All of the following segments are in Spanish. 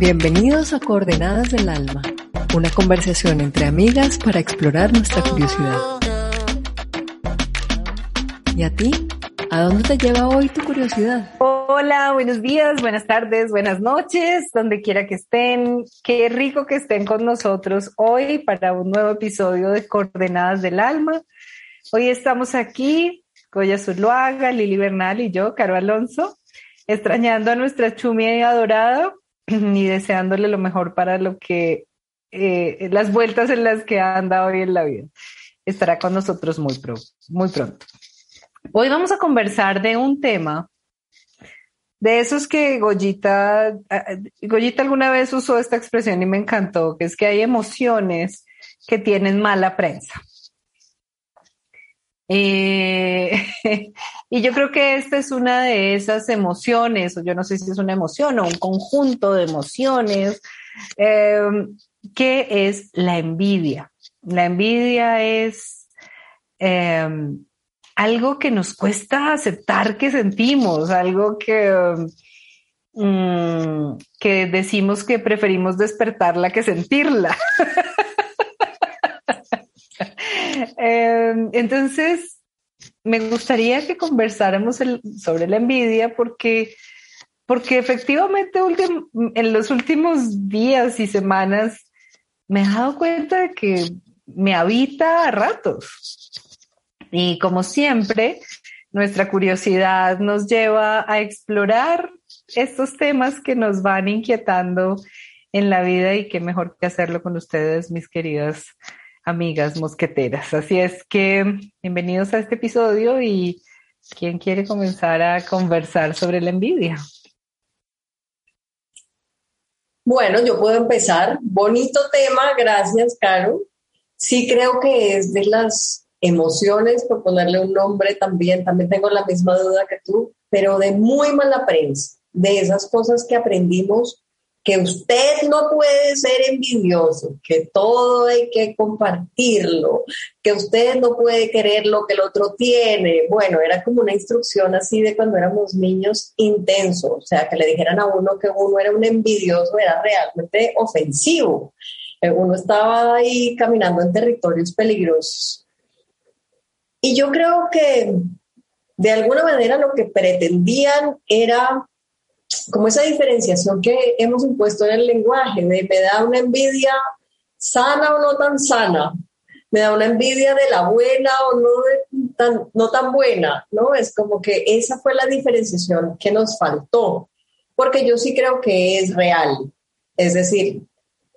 Bienvenidos a Coordenadas del Alma, una conversación entre amigas para explorar nuestra curiosidad. ¿Y a ti? ¿A dónde te lleva hoy tu curiosidad? Hola, buenos días, buenas tardes, buenas noches, donde quiera que estén. Qué rico que estén con nosotros hoy para un nuevo episodio de Coordenadas del Alma. Hoy estamos aquí, Goya Zuluaga, Lili Bernal y yo, Caro Alonso, extrañando a nuestra Chumi adorada y deseándole lo mejor para lo que eh, las vueltas en las que anda hoy en la vida. Estará con nosotros muy, muy pronto. Hoy vamos a conversar de un tema de esos que Goyita, Goyita alguna vez usó esta expresión y me encantó, que es que hay emociones que tienen mala prensa. Eh, y yo creo que esta es una de esas emociones, o yo no sé si es una emoción o un conjunto de emociones, eh, que es la envidia. La envidia es eh, algo que nos cuesta aceptar que sentimos, algo que, mm, que decimos que preferimos despertarla que sentirla. Em, entonces, me gustaría que conversáramos sobre la envidia porque, porque efectivamente en los últimos días y semanas me he dado cuenta de que me habita a ratos. Y como siempre, nuestra curiosidad nos lleva a explorar estos temas que nos van inquietando en la vida y qué mejor que hacerlo con ustedes, mis queridas amigas mosqueteras. Así es que bienvenidos a este episodio y ¿quién quiere comenzar a conversar sobre la envidia? Bueno, yo puedo empezar. Bonito tema, gracias, Caro. Sí creo que es de las emociones, por ponerle un nombre también, también tengo la misma duda que tú, pero de muy mala prensa, de esas cosas que aprendimos que usted no puede ser envidioso, que todo hay que compartirlo, que usted no puede querer lo que el otro tiene. Bueno, era como una instrucción así de cuando éramos niños intenso, o sea, que le dijeran a uno que uno era un envidioso era realmente ofensivo. Eh, uno estaba ahí caminando en territorios peligrosos. Y yo creo que de alguna manera lo que pretendían era como esa diferenciación que hemos impuesto en el lenguaje, de me da una envidia sana o no tan sana, me da una envidia de la buena o no, tan, no tan buena, ¿no? Es como que esa fue la diferenciación que nos faltó, porque yo sí creo que es real. Es decir,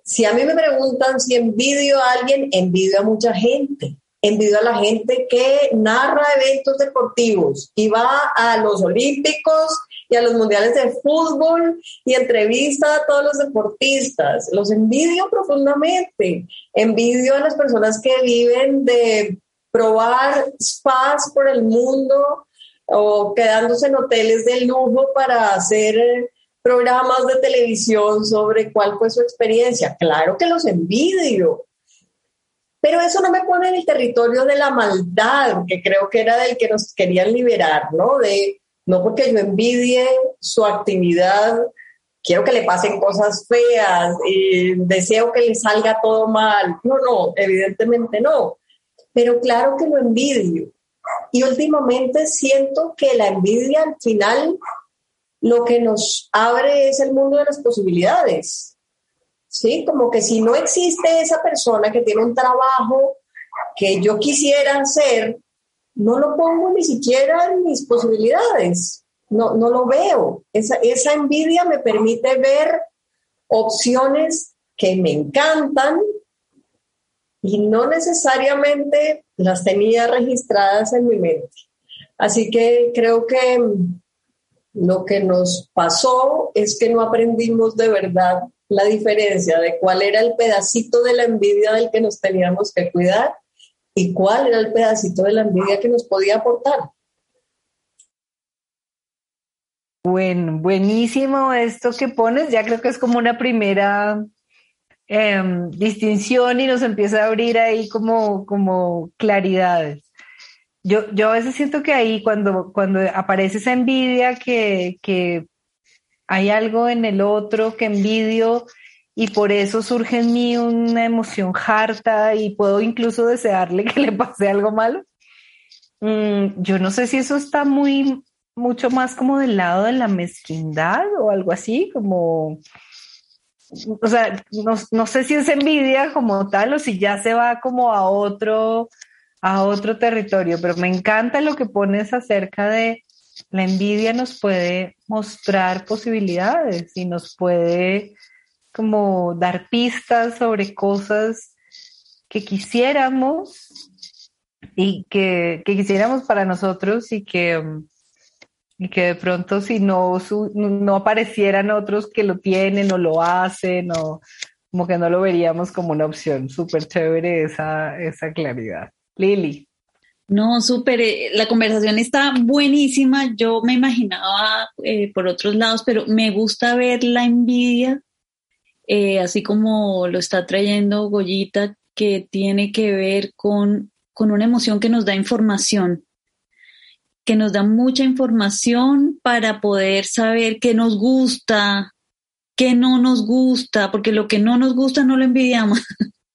si a mí me preguntan si envidio a alguien, envidio a mucha gente envidio a la gente que narra eventos deportivos y va a los olímpicos y a los mundiales de fútbol y entrevista a todos los deportistas. Los envidio profundamente. Envidio a las personas que viven de probar spas por el mundo o quedándose en hoteles de lujo para hacer programas de televisión sobre cuál fue su experiencia. Claro que los envidio, pero eso no me pone en el territorio de la maldad, que creo que era del que nos querían liberar, ¿no? De, no porque yo envidie su actividad, quiero que le pasen cosas feas, deseo que le salga todo mal. No, no, evidentemente no. Pero claro que lo envidio. Y últimamente siento que la envidia al final lo que nos abre es el mundo de las posibilidades ¿sí? Como que si no existe esa persona que tiene un trabajo que yo quisiera hacer, no lo pongo ni siquiera en mis posibilidades, no, no lo veo. Esa, esa envidia me permite ver opciones que me encantan y no necesariamente las tenía registradas en mi mente. Así que creo que lo que nos pasó es que no aprendimos de verdad la diferencia de cuál era el pedacito de la envidia del que nos teníamos que cuidar y cuál era el pedacito de la envidia que nos podía aportar. Bueno, buenísimo esto que pones, ya creo que es como una primera em, distinción y nos empieza a abrir ahí como, como claridades. Yo, yo a veces siento que ahí cuando, cuando aparece esa envidia que, que hay algo en el otro que envidio y por eso surge en mí una emoción harta y puedo incluso desearle que le pase algo malo. Mm, yo no sé si eso está muy, mucho más como del lado de la mezquindad o algo así, como, o sea, no, no sé si es envidia como tal o si ya se va como a otro, a otro territorio, pero me encanta lo que pones acerca de la envidia nos puede mostrar posibilidades y nos puede como dar pistas sobre cosas que quisiéramos y que, quisiéramos para nosotros y que, y que de pronto si no, no aparecieran otros que lo tienen o lo hacen o como que no lo veríamos como una opción. Súper chévere esa, esa claridad. Lili. No, súper, eh, la conversación está buenísima. Yo me imaginaba eh, por otros lados, pero me gusta ver la envidia eh, así como lo está trayendo Goyita, que tiene que ver con, con una emoción que nos da información, que nos da mucha información para poder saber qué nos gusta, qué no nos gusta, porque lo que no nos gusta no lo envidiamos.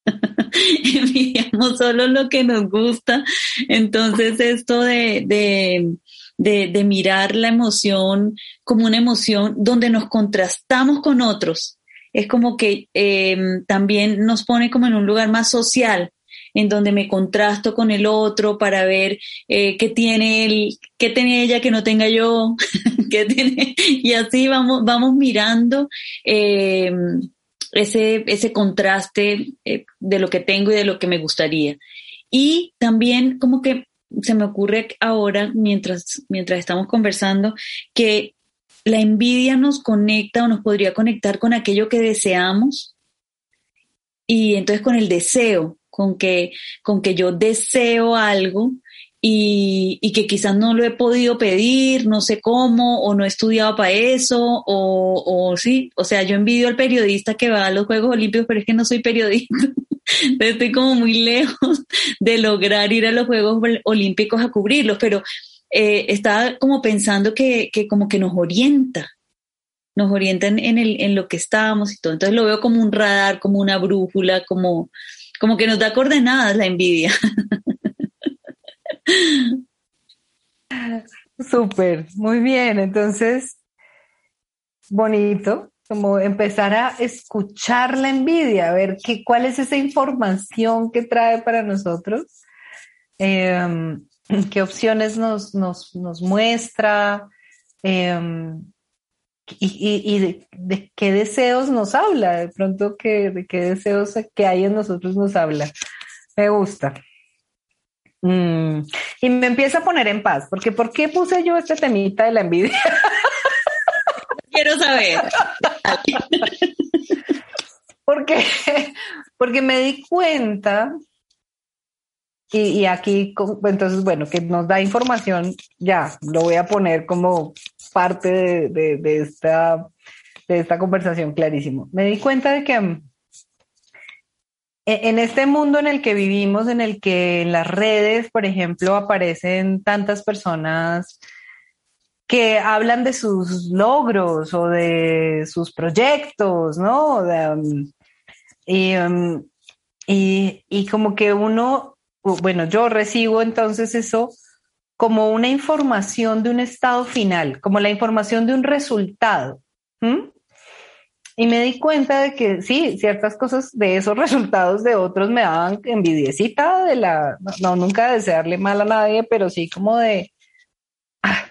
envidiamos solo lo que nos gusta. Entonces, esto de, de, de, de, mirar la emoción como una emoción donde nos contrastamos con otros, es como que em, también nos pone como en un lugar más social, en donde me contrasto con el otro para ver eh, qué tiene él, qué tiene ella que no tenga yo, qué tiene, y así vamos, vamos mirando em, ese, ese contraste eh, de lo que tengo y de lo que me gustaría. Y también como que se me ocurre ahora, mientras, mientras estamos conversando, que la envidia nos conecta o nos podría conectar con aquello que deseamos y entonces con el deseo, con que, con que yo deseo algo y, que quizás no lo he podido pedir, no sé cómo, o no he estudiado para eso, o, o sí, o sea, yo envidio al periodista que va a los Juegos Olímpicos, pero es que no soy periodista. Estoy como muy lejos de lograr ir a los Juegos Olímpicos a cubrirlos, pero eh, estaba como pensando que, que, como que nos orienta, nos orienta en, el, en lo que estábamos y todo. Entonces lo veo como un radar, como una brújula, como, como que nos da coordenadas la envidia. Súper, muy bien. Entonces, bonito, como empezar a escuchar la envidia, a ver qué, cuál es esa información que trae para nosotros. Eh, qué opciones nos, nos, nos muestra em, y, de, qué deseos nos habla, de pronto que, de qué deseos que hay en nosotros nos habla. Me gusta. Mm, y me empieza a poner en paz, porque ¿por qué puse yo este temita de la envidia? Quiero saber. porque, porque me di cuenta y, aquí, entonces, bueno, que nos da información, ya, lo voy a poner como parte de, esta, de esta conversación clarísimo. Me di cuenta de que mm, e, en este mundo en el que vivimos, en el que en las redes, por ejemplo, aparecen tantas personas que hablan de sus logros o de sus proyectos, ¿no? Mm, mm, y, y, como que uno bueno, yo recibo entonces eso como una información de un estado final, como la información de un resultado. Y me di cuenta de que sí, ciertas cosas de esos resultados de otros me daban envidiecita de la, no, nunca desearle mal a nadie, pero sí como de, ah,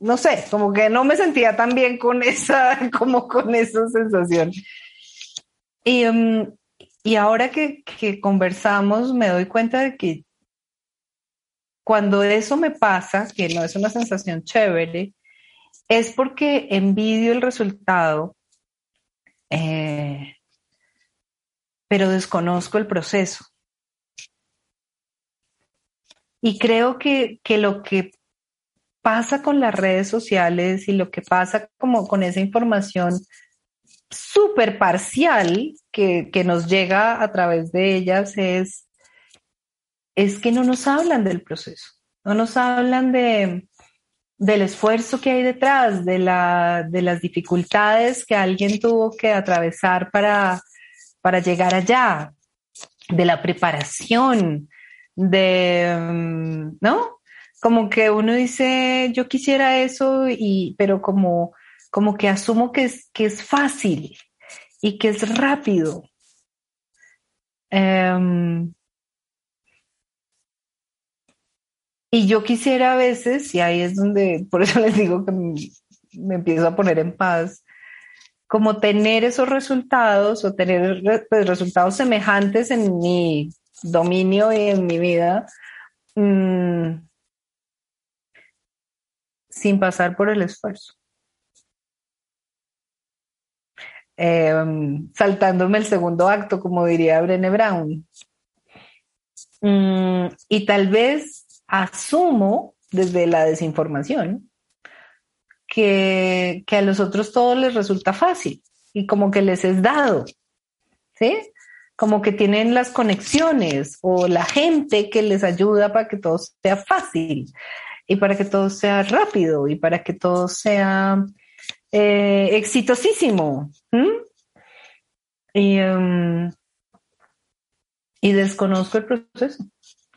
no sé, como que no me sentía tan bien con esa, como con esa sensación. Y, um, y ahora que, conversamos, me doy cuenta de que cuando eso me pasa, que no es una sensación chévere, es porque envidio el resultado, eh, pero desconozco el proceso. Y creo que, que, lo que pasa con las redes sociales y lo que pasa como con esa información súper parcial que, nos llega a través de ellas es, es que no nos hablan del proceso, no nos hablan de, del esfuerzo que hay detrás, de, la, de las dificultades que alguien tuvo que atravesar para, para llegar allá, de la preparación, de, mm, ¿no? Como que uno dice, yo quisiera eso, y, pero como, como que asumo que es, que es fácil y que es rápido. Em, y yo quisiera a veces, y ahí es donde, por eso les digo que me, empiezo a poner en paz, como tener esos resultados o tener pues, resultados semejantes en mi dominio y en mi vida mmm, sin pasar por el esfuerzo. Eh, saltándome el segundo acto, como diría Brené Brown. Mm, y tal vez asumo desde la desinformación que, que a los otros todo les resulta fácil y como que les es dado, ¿sí? Como que tienen las conexiones o la gente que les ayuda para que todo sea fácil y para que todo sea rápido y para que todo sea eh, exitosísimo. Y, em, y desconozco el proceso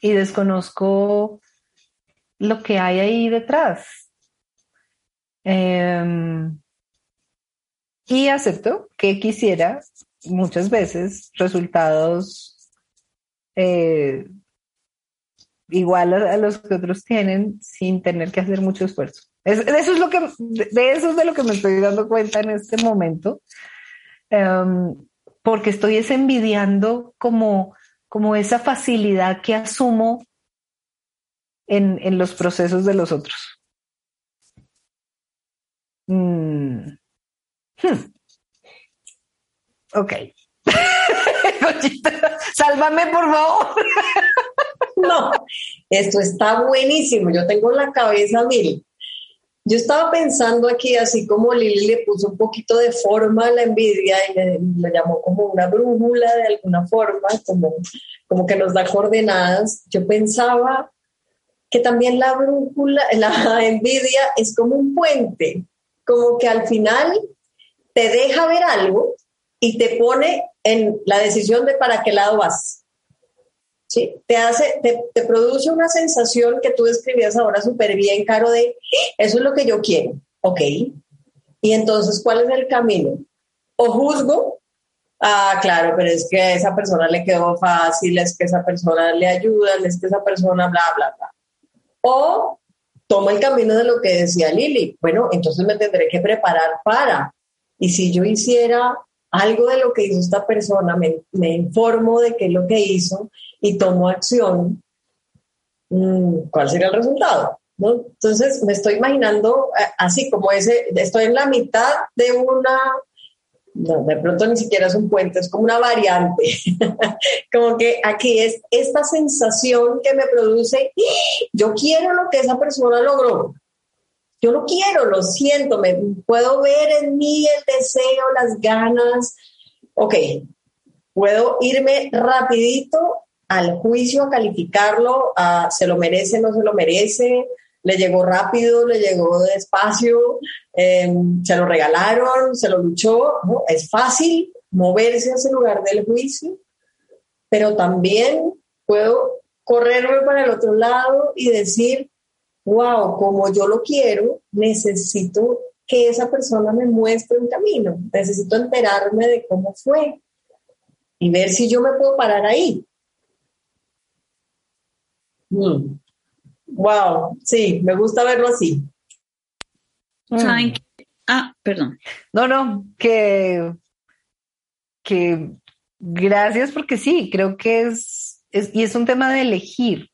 y desconozco lo que hay ahí detrás. Em, y acepto que quisiera muchas veces resultados eh, igual a, los que otros tienen sin tener que hacer mucho esfuerzo. Eso es lo que, de eso es de lo que me estoy dando cuenta en este momento, em, porque estoy es envidiando como, como esa facilidad que asumo en, en los procesos de los otros. Mm. Hmm. Ok. sálvame por favor. no, esto está buenísimo. Yo tengo la cabeza mil. Yo estaba pensando aquí, así como Lili le puso un poquito de forma a la envidia y le, llamó como una brújula de alguna forma, como, como que nos da coordenadas. Yo pensaba que también la brújula, la envidia es como un puente como que al final te deja ver algo y te pone en la decisión de para qué lado vas. ¿Sí? Te hace, te, produce una sensación que tú describías ahora súper bien, Caro, de eso es lo que yo quiero, ok. Y entonces, ¿cuál es el camino? O juzgo, ah, claro, pero es que a esa persona le quedó fácil, es que esa persona le ayuda, es que esa persona bla, bla, bla. O toma el camino de lo que decía Lili. Bueno, entonces me tendré que preparar para. Y si yo hiciera algo de lo que hizo esta persona, me, informo de qué es lo que hizo y tomo acción, mm, ¿cuál sería el resultado? Entonces me estoy imaginando eh, así como ese, estoy en la mitad de una no, de pronto ni siquiera es un puente, es como una variante. como que aquí es esta sensación que me produce, yo quiero lo que esa persona logró. Yo lo quiero, lo siento, me puedo ver en mí el deseo, las ganas. Ok, puedo irme rapidito al juicio a calificarlo, a se lo merece, no se lo merece, le llegó rápido, le llegó despacio, em, se lo regalaron, se lo luchó. Es fácil moverse a ese lugar del juicio, pero también puedo correrme para el otro lado y decir, wow, como yo lo quiero, necesito que esa persona me muestre un camino, necesito enterarme de cómo fue y ver si yo me puedo parar ahí. Mm. Wow, sí, me gusta verlo así. Mm. Ah, perdón. No, no, que, que gracias porque sí, creo que es, es, y es un tema de elegir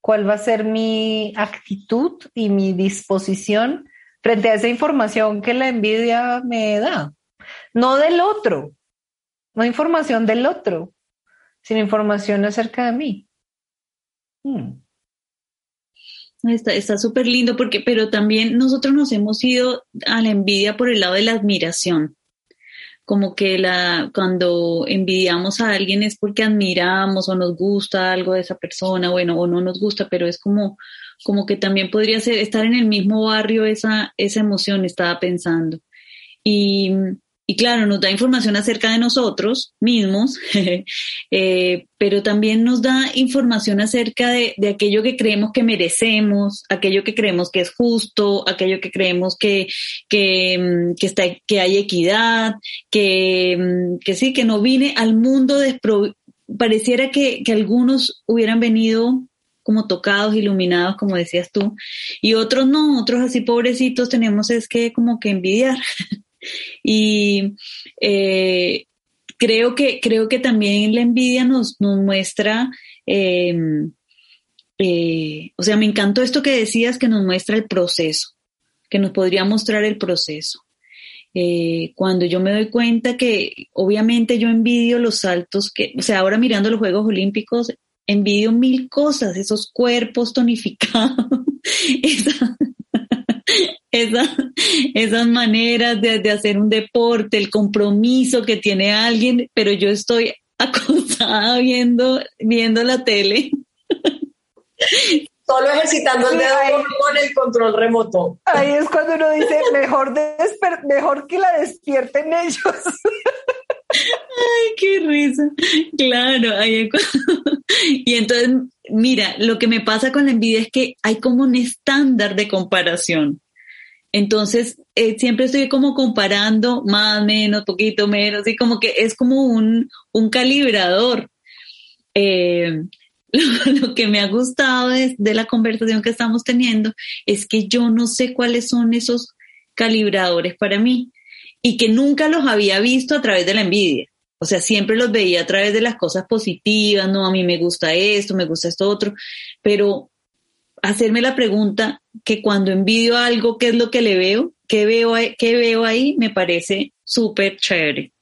cuál va a ser mi actitud y mi disposición frente a esa información que la envidia me da. No del otro, no información del otro, sino información acerca de mí. Hmm. Está súper lindo porque, pero también nosotros nos hemos ido a la envidia por el lado de la admiración. Como que la, cuando envidiamos a alguien es porque admiramos o nos gusta algo de esa persona, bueno, o no nos gusta, pero es como, como que también podría ser estar en el mismo barrio esa, esa emoción, estaba pensando. Y, y claro, nos da información acerca de nosotros mismos, eh, pero también nos da información acerca de, de, aquello que creemos que merecemos, aquello que creemos que es justo, aquello que creemos que, que, mm, que, está, que hay equidad, que, mm, que sí, que no vine al mundo despro pareciera que, que algunos hubieran venido como tocados, iluminados, como decías tú, y otros no, otros así pobrecitos tenemos es que como que envidiar. Y eh, creo, que, creo que también la envidia nos, nos muestra, em, eh, o sea, me encantó esto que decías, que nos muestra el proceso, que nos podría mostrar el proceso. Eh, cuando yo me doy cuenta que obviamente yo envidio los saltos que, o sea, ahora mirando los Juegos Olímpicos, envidio mil cosas, esos cuerpos tonificados, esa, esas maneras de, de, hacer un deporte, el compromiso que tiene alguien, pero yo estoy acostada viendo, viendo la tele. Solo ejercitando el dedo con el control remoto. Ahí es cuando uno dice, mejor, mejor que la despierten ellos. Ay, qué risa. Claro, ahí y entonces, mira, lo que me pasa con la envidia es que hay como un estándar de comparación. Entonces, eh, siempre estoy como comparando más, menos, poquito, menos, y como que es como un, un calibrador. Eh, lo, lo, que me ha gustado de, de la conversación que estamos teniendo es que yo no sé cuáles son esos calibradores para mí y que nunca los había visto a través de la envidia. O sea, siempre los veía a través de las cosas positivas, no, a mí me gusta esto, me gusta esto otro, pero hacerme la pregunta que cuando envidio algo, ¿qué es lo que le veo? ¿Qué veo, qué veo ahí? Me parece súper chévere.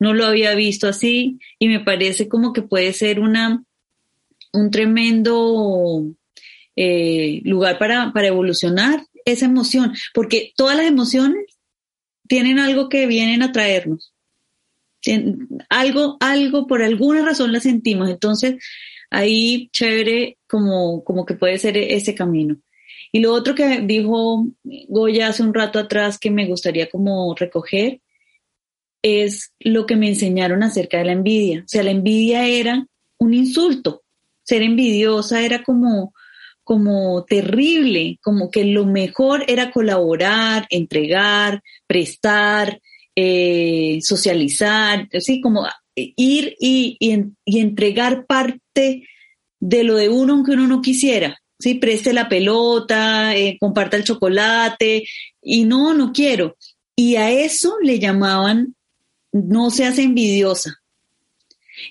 No lo había visto así y me parece como que puede ser una, un tremendo eh, lugar para, para evolucionar esa emoción, porque todas las emociones tienen algo que vienen a traernos. Algo, algo, por alguna razón la sentimos. Entonces, ahí chévere como, como que puede ser ese camino. Y lo otro que dijo Goya hace un rato atrás que me gustaría como recoger es lo que me enseñaron acerca de la envidia. O sea, la envidia era un insulto. Ser envidiosa era como, como terrible, como que lo mejor era colaborar, entregar, prestar, eh, socializar, así como ir y, y, entregar parte de lo de uno aunque uno no quisiera. Sí, preste la pelota, eh, comparta el chocolate y no, no quiero. Y a eso le llamaban no seas envidiosa.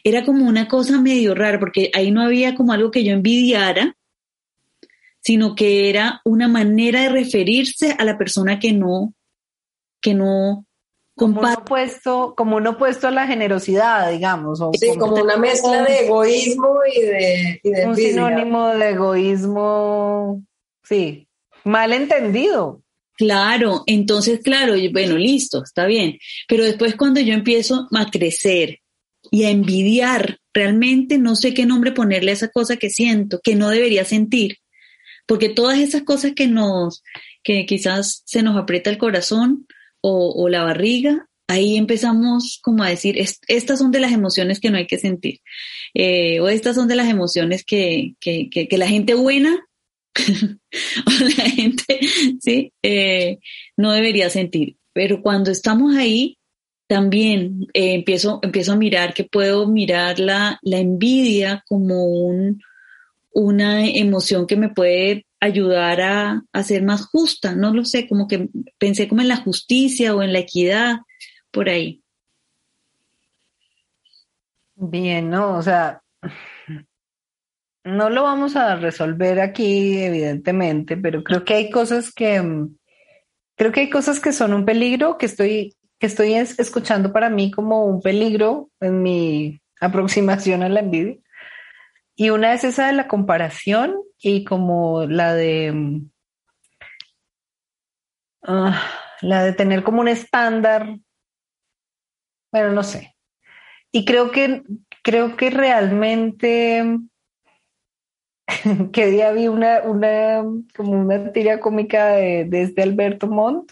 Era como una cosa medio rara porque ahí no había como algo que yo envidiara, sino que era una manera de referirse a la persona que no, que no como un, opuesto, como un opuesto a la generosidad, digamos. O sí, como, una mezcla de egoísmo y de... Y de un sinónimo de egoísmo, sí, mal entendido. Claro, entonces, claro, bueno, listo, está bien. Pero después cuando yo empiezo a crecer y a envidiar, realmente no sé qué nombre ponerle a esa cosa que siento, que no debería sentir. Porque todas esas cosas que nos, que quizás se nos aprieta el corazón, o, la barriga, ahí empezamos como a decir, estas son de las emociones que no hay que sentir, eh, o estas son de las emociones que, que, que, la gente buena o la gente, sí, eh, no debería sentir. Pero cuando estamos ahí, también eh, empiezo, empiezo a mirar que puedo mirar la, la envidia como un, una emoción que me puede ayudar a, a, ser más justa, no lo sé, como que pensé como en la justicia o en la equidad, por ahí. Bien, ¿no? O sea, no lo vamos a resolver aquí, evidentemente, pero creo que hay cosas que, creo que hay cosas que son un peligro, que estoy, que estoy escuchando para mí como un peligro en mi aproximación a la envidia. Y una es esa de la comparación y como la de uh, la de tener como un estándar. Bueno, no sé. Y creo que creo que realmente que día vi una, una, como una tira cómica de, de este Alberto Montt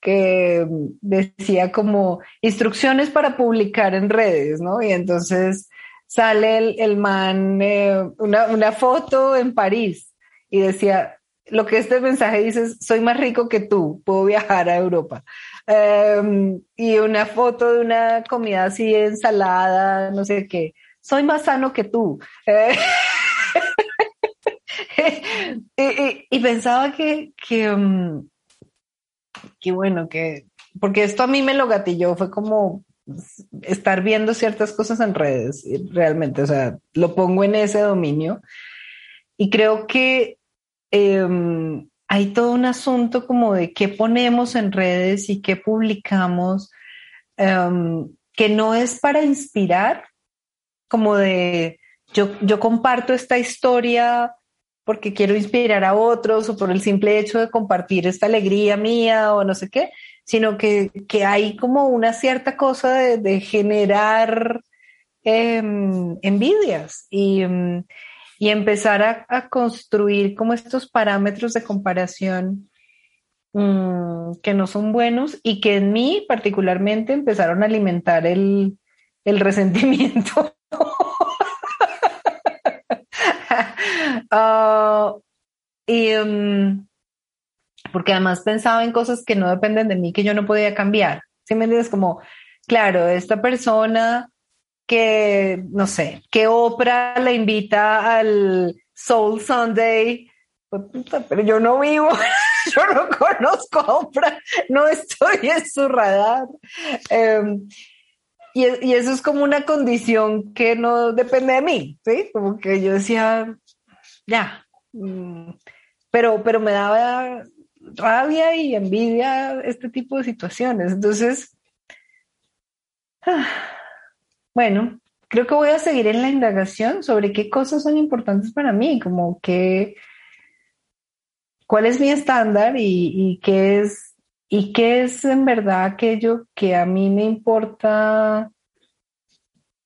que decía como instrucciones para publicar en redes, ¿no? Y entonces sale el, el man, eh, una, una, foto en París y decía, lo que este mensaje dice es, soy más rico que tú, puedo viajar a Europa. Um, y una foto de una comida así, ensalada, no sé qué, soy más sano que tú. y, y, pensaba que, que, um, bueno, que, porque esto a mí me lo gatilló, fue como estar viendo ciertas cosas en redes, realmente, o sea, lo pongo en ese dominio. Y creo que eh, hay todo un asunto como de qué ponemos en redes y qué publicamos, um, que no es para inspirar, como de yo, yo comparto esta historia porque quiero inspirar a otros o por el simple hecho de compartir esta alegría mía o no sé qué, sino que, que hay como una cierta cosa de, generar eh, envidias y, y empezar a, construir como estos parámetros de comparación mmm, que no son buenos y que en mí particularmente empezaron a alimentar el, el resentimiento. Uh, y um, porque además pensaba en cosas que no dependen de mí, que yo no podía cambiar. ¿Sí me entiendes? Como, claro, esta persona que, no sé, que Oprah le invita al Soul Sunday, pues, pero yo no vivo, yo no conozco a Oprah, no estoy en su radar. Um, y, y, eso es como una condición que no depende de mí, ¿sí? Como que yo decía, ya. Mm, pero, pero me daba rabia y envidia este tipo de situaciones. Entonces, ah, bueno, creo que voy a seguir en la indagación sobre qué cosas son importantes para mí, como que cuál es mi estándar y, qué es y qué es en verdad aquello que a mí me importa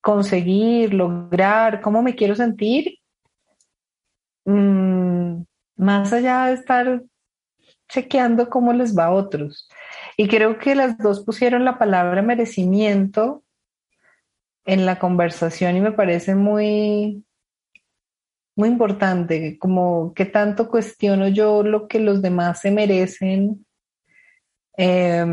conseguir, lograr, cómo me quiero sentir mmm, más allá de estar chequeando cómo les va a otros. Y creo que las dos pusieron la palabra merecimiento en la conversación y me parece muy, muy importante, como que tanto cuestiono yo lo que los demás se merecen eh,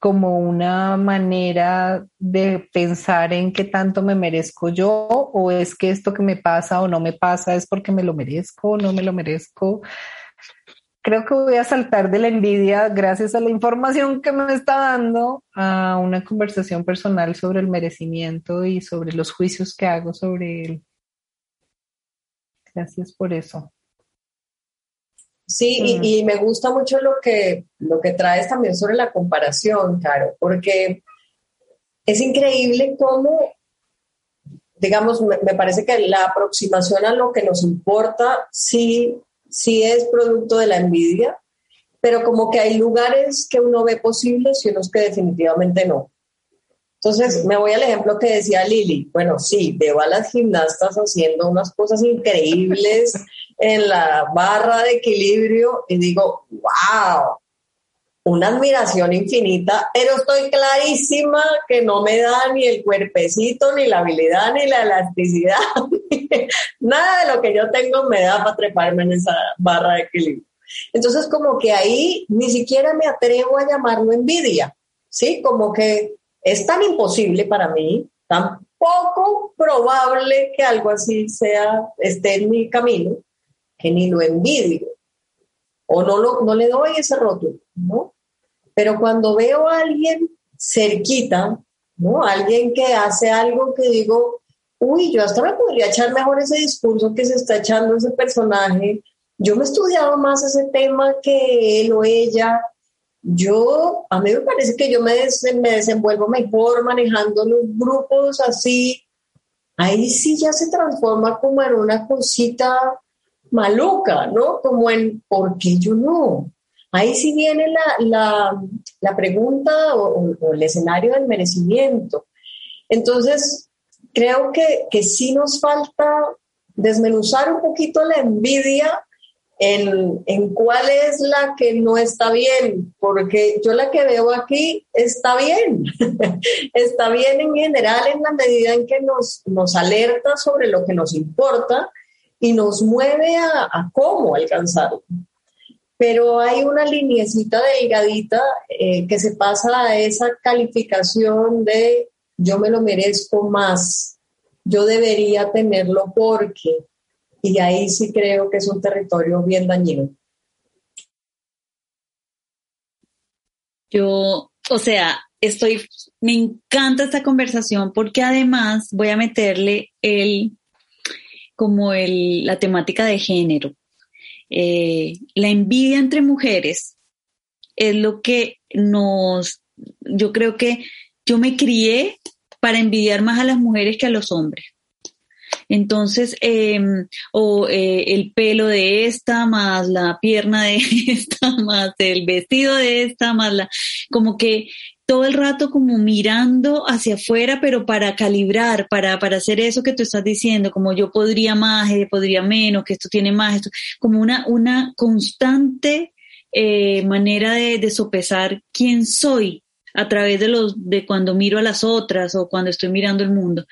como una manera de pensar en qué tanto me merezco yo o es que esto que me pasa o no me pasa es porque me lo merezco o no me lo merezco. Creo que voy a saltar de la envidia gracias a la información que me está dando a una conversación personal sobre el merecimiento y sobre los juicios que hago sobre él. Gracias por eso. Sí, y, mm. y, me gusta mucho lo que, lo que traes también sobre la comparación, Caro, porque es increíble cómo, digamos, me, me, parece que la aproximación a lo que nos importa sí, sí es producto de la envidia, pero como que hay lugares que uno ve posibles y unos que definitivamente no. Entonces, me voy al ejemplo que decía Lili. Bueno, sí, veo a las gimnastas haciendo unas cosas increíbles en la barra de equilibrio y digo, wow, una admiración infinita, pero estoy clarísima que no me da ni el cuerpecito, ni la habilidad, ni la elasticidad, nada de lo que yo tengo me da para treparme en esa barra de equilibrio. Entonces, como que ahí ni siquiera me atrevo a llamarlo envidia, ¿sí? Como que es tan imposible para mí, tan poco probable que algo así sea, esté en mi camino, que ni lo envidio o no, lo, no le doy ese rótulo, ¿no? Pero cuando veo a alguien cerquita, ¿no? Alguien que hace algo que digo, uy, yo hasta me podría echar mejor ese discurso que se está echando ese personaje. Yo me he estudiado más ese tema que él o ella. Yo, a mí me parece que yo me, me desenvuelvo mejor manejando los grupos así. Ahí sí ya se transforma como en una cosita maluca, ¿no? Como en, ¿por qué yo no? Ahí sí viene la, la, pregunta o, el escenario del merecimiento. Entonces, creo que, que sí nos falta desmenuzar un poquito la envidia en, en, cuál es la que no está bien, porque yo la que veo aquí está bien, está bien en general en la medida en que nos, nos alerta sobre lo que nos importa y nos mueve a cómo alcanzarlo. Pero hay una linecita delgadita eh, que se pasa a esa calificación de yo me lo merezco más, yo debería tenerlo porque, y ahí sí creo que es un territorio bien dañino. Yo, o sea, estoy, me encanta esta conversación porque además voy a meterle el, como el, la temática de género. Eh, la envidia entre mujeres es lo que nos, yo creo que yo me crié para envidiar más a las mujeres que a los hombres. Entonces, em, o eh, el pelo de esta, más la pierna de esta, más el vestido de esta, más la, como que todo el rato como mirando hacia afuera, pero para calibrar, para, para hacer eso que tú estás diciendo, como yo podría más, podría menos, que esto tiene más, esto, como una, una constante eh, manera de, de sopesar quién soy a través de los de cuando miro a las otras o cuando estoy mirando el mundo.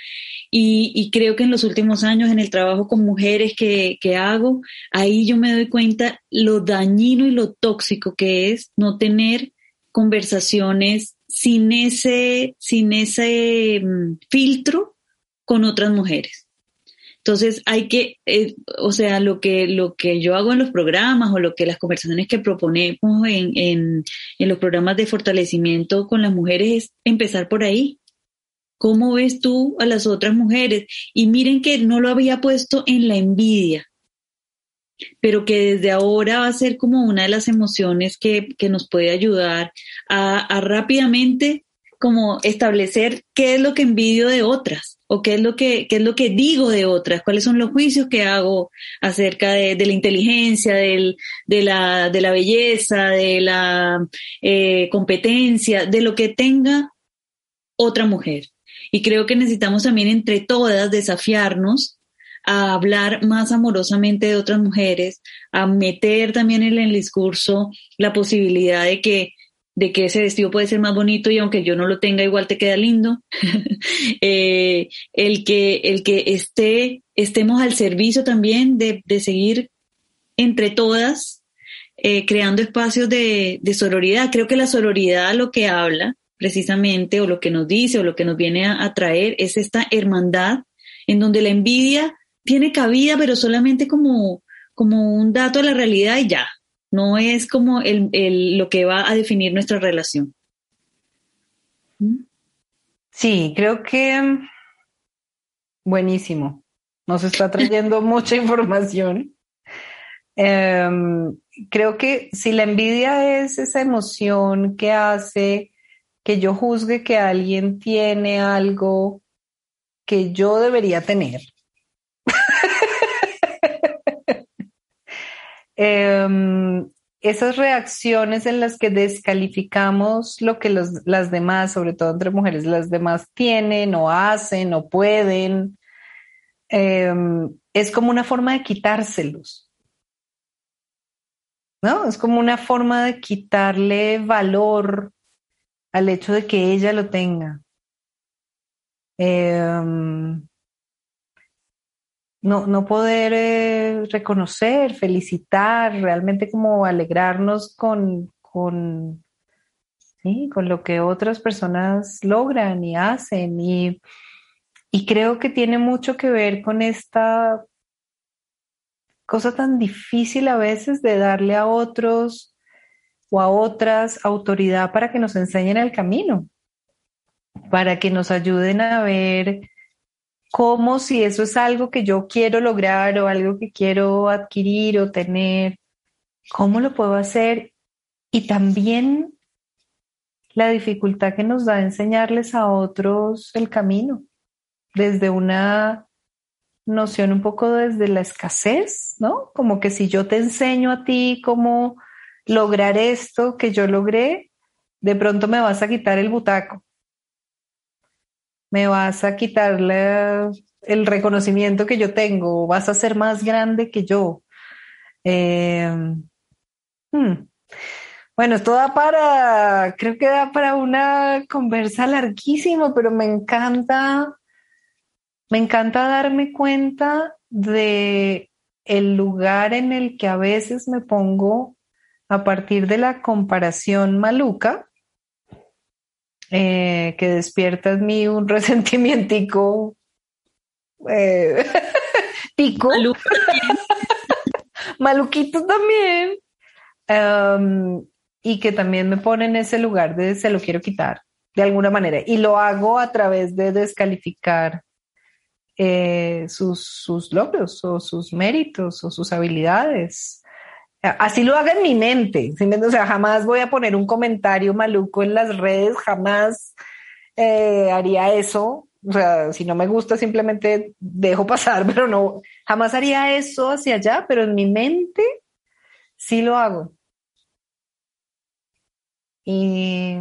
Y, y creo que en los últimos años, en el trabajo con mujeres que, que hago, ahí yo me doy cuenta lo dañino y lo tóxico que es no tener conversaciones sin ese, sin ese mm, filtro con otras mujeres. Entonces hay que, eh, o sea, lo que, lo que yo hago en los programas o lo que las conversaciones que proponemos en, en, en los programas de fortalecimiento con las mujeres es empezar por ahí. ¿Cómo ves tú a las otras mujeres? Y miren que no lo había puesto en la envidia, pero que desde ahora va a ser como una de las emociones que, que nos puede ayudar a, rápidamente como establecer qué es lo que envidio de otras o qué es lo que, qué es lo que digo de otras, cuáles son los juicios que hago acerca de, la inteligencia, de, la, de la belleza, de la eh, competencia, de lo que tenga otra mujer. Y creo que necesitamos también entre todas desafiarnos a hablar más amorosamente de otras mujeres, a meter también en el discurso la posibilidad de que de que ese vestido puede ser más bonito y aunque yo no lo tenga igual te queda lindo. eh, el que, el que esté, estemos al servicio también de, de seguir entre todas eh, creando espacios de, de, sororidad. Creo que la sororidad lo que habla precisamente o lo que nos dice o lo que nos viene a, a traer es esta hermandad en donde la envidia tiene cabida, pero solamente como, como un dato de la realidad y ya. No es como el, el, lo que va a definir nuestra relación. ¿Mm? Sí, creo que buenísimo. Nos está trayendo mucha información. Um, creo que si la envidia es esa emoción que hace que yo juzgue que alguien tiene algo que yo debería tener, eh, esas reacciones en las que descalificamos lo que las demás, sobre todo entre mujeres, las demás tienen o hacen o pueden, eh, es como una forma de quitárselos. ¿No? Es como una forma de quitarle valor al hecho de que ella lo tenga. Eh, no, no poder eh, reconocer, felicitar, realmente como alegrarnos con, con, ¿sí? con lo que otras personas logran y hacen. Y, y creo que tiene mucho que ver con esta cosa tan difícil a veces de darle a otros o a otras autoridad para que nos enseñen el camino, para que nos ayuden a ver como si eso es algo que yo quiero lograr o algo que quiero adquirir o tener, ¿cómo lo puedo hacer? Y también la dificultad que nos da enseñarles a otros el camino, desde una noción un poco desde la escasez, ¿no? Como que si yo te enseño a ti cómo lograr esto que yo logré, de pronto me vas a quitar el butaco me vas a quitarle el reconocimiento que yo tengo, vas a ser más grande que yo. Eh, hmm. Bueno, esto da para, creo que da para una conversa larguísima, pero me encanta, me encanta darme cuenta de el lugar en el que a veces me pongo a partir de la comparación maluca, eh, que despierta en mí un resentimiento eh, tico, maluquito. También, um, y que también me pone en ese lugar de se lo quiero quitar de alguna manera, y lo hago a través de descalificar eh, sus, sus logros o sus méritos o sus habilidades. Así lo haga en mi mente, o sea, jamás voy a poner un comentario maluco en las redes, jamás eh, haría eso. O sea, si no me gusta, simplemente dejo pasar, pero no, jamás haría eso hacia allá, pero en mi mente sí lo hago. Y,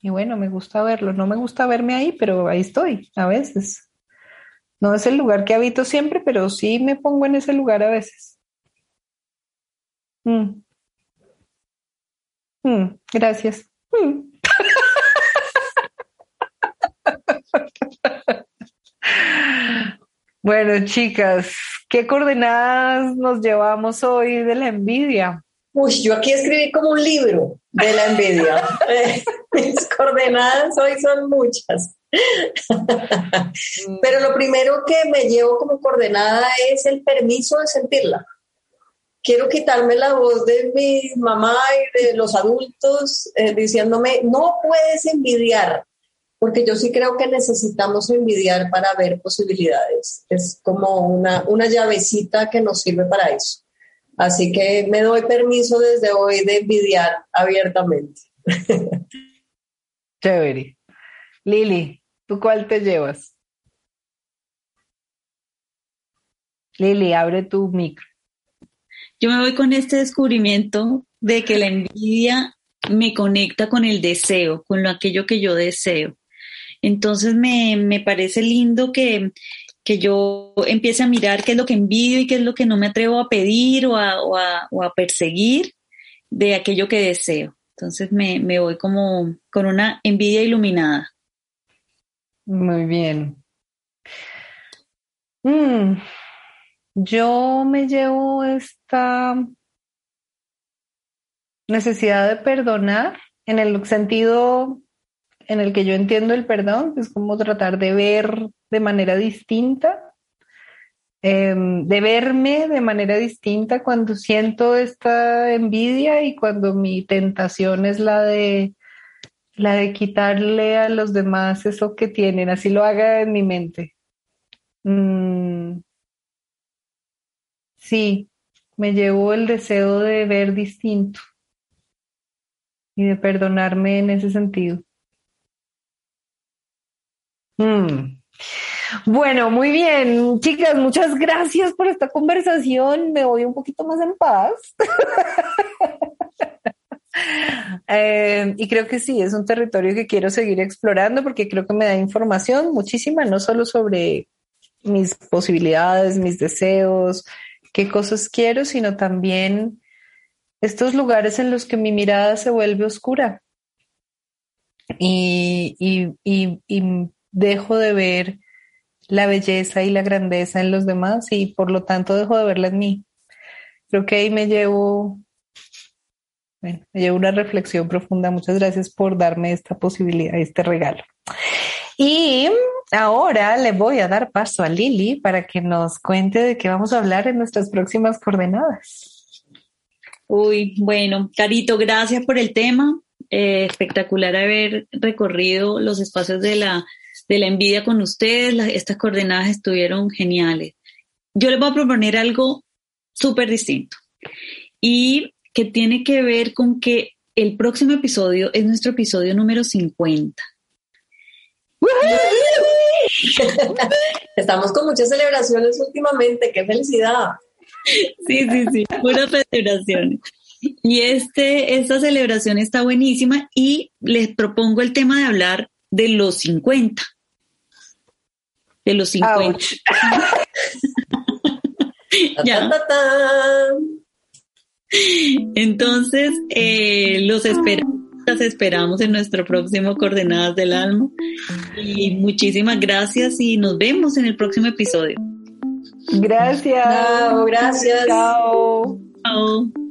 y bueno, me gusta verlo. No me gusta verme ahí, pero ahí estoy a veces. No es el lugar que habito siempre, pero sí me pongo en ese lugar a veces. Mm. Mm, gracias. Mm. bueno, chicas, ¿qué coordenadas nos llevamos hoy de la envidia? Uy, yo aquí escribí como un libro de la envidia. Mis coordenadas hoy son muchas. Pero lo primero que me llevo como coordenada es el permiso de sentirla. Quiero quitarme la voz de mi mamá y de los adultos eh, diciéndome, no puedes envidiar, porque yo sí creo que necesitamos envidiar para ver posibilidades. Es como una, una llavecita que nos sirve para eso. Así que me doy permiso desde hoy de envidiar abiertamente. Chévere. Lili, ¿Tú cuál te llevas? Lili, abre tu micro. Yo me voy con este descubrimiento de que la envidia me conecta con el deseo, con lo aquello que yo deseo. Entonces me, parece lindo que, yo empiece a mirar qué es lo que envidio y qué es lo que no me atrevo a pedir o a, perseguir de aquello que deseo. Entonces me, me voy como con una envidia iluminada. Muy bien. Mm, yo me llevo esta necesidad de perdonar en el sentido en el que yo entiendo el perdón, es como tratar de ver de manera distinta, em, de verme de manera distinta cuando siento esta envidia y cuando mi tentación es la de la de quitarle a los demás eso que tienen, así lo haga en mi mente. Mm. Sí, me llevo el deseo de ver distinto y de perdonarme en ese sentido. Mm. Bueno, muy bien, chicas, muchas gracias por esta conversación. Me voy un poquito más en paz. Eh, y creo que sí, es un territorio que quiero seguir explorando porque creo que me da información muchísima, no solo sobre mis posibilidades, mis deseos, qué cosas quiero, sino también estos lugares en los que mi mirada se vuelve oscura y, y, y dejo de ver la belleza y la grandeza en los demás y por lo tanto dejo de verla en mí. Creo que ahí me llevo me llevo una reflexión profunda. Muchas gracias por darme esta posibilidad, este regalo. Y ahora le voy a dar paso a Lili para que nos cuente de qué vamos a hablar en nuestras próximas coordenadas. Uy, bueno, Carito, gracias por el tema. Eh, espectacular haber recorrido los espacios de la, de la envidia con ustedes. estas coordenadas estuvieron geniales. Yo les voy a proponer algo súper distinto. Y que tiene que ver con que el próximo episodio es nuestro episodio número 50. Estamos con muchas celebraciones últimamente, qué felicidad. Sí, sí, sí, puras celebraciones. Y este, esta celebración está buenísima y les propongo el tema de hablar de los 50. de los 50. ya. Entonces, eh, los esperamos, las esperamos en nuestro próximo Coordenadas del Alma. Y muchísimas gracias y nos vemos en el próximo episodio. Gracias. Chao, gracias. Chao. Chao.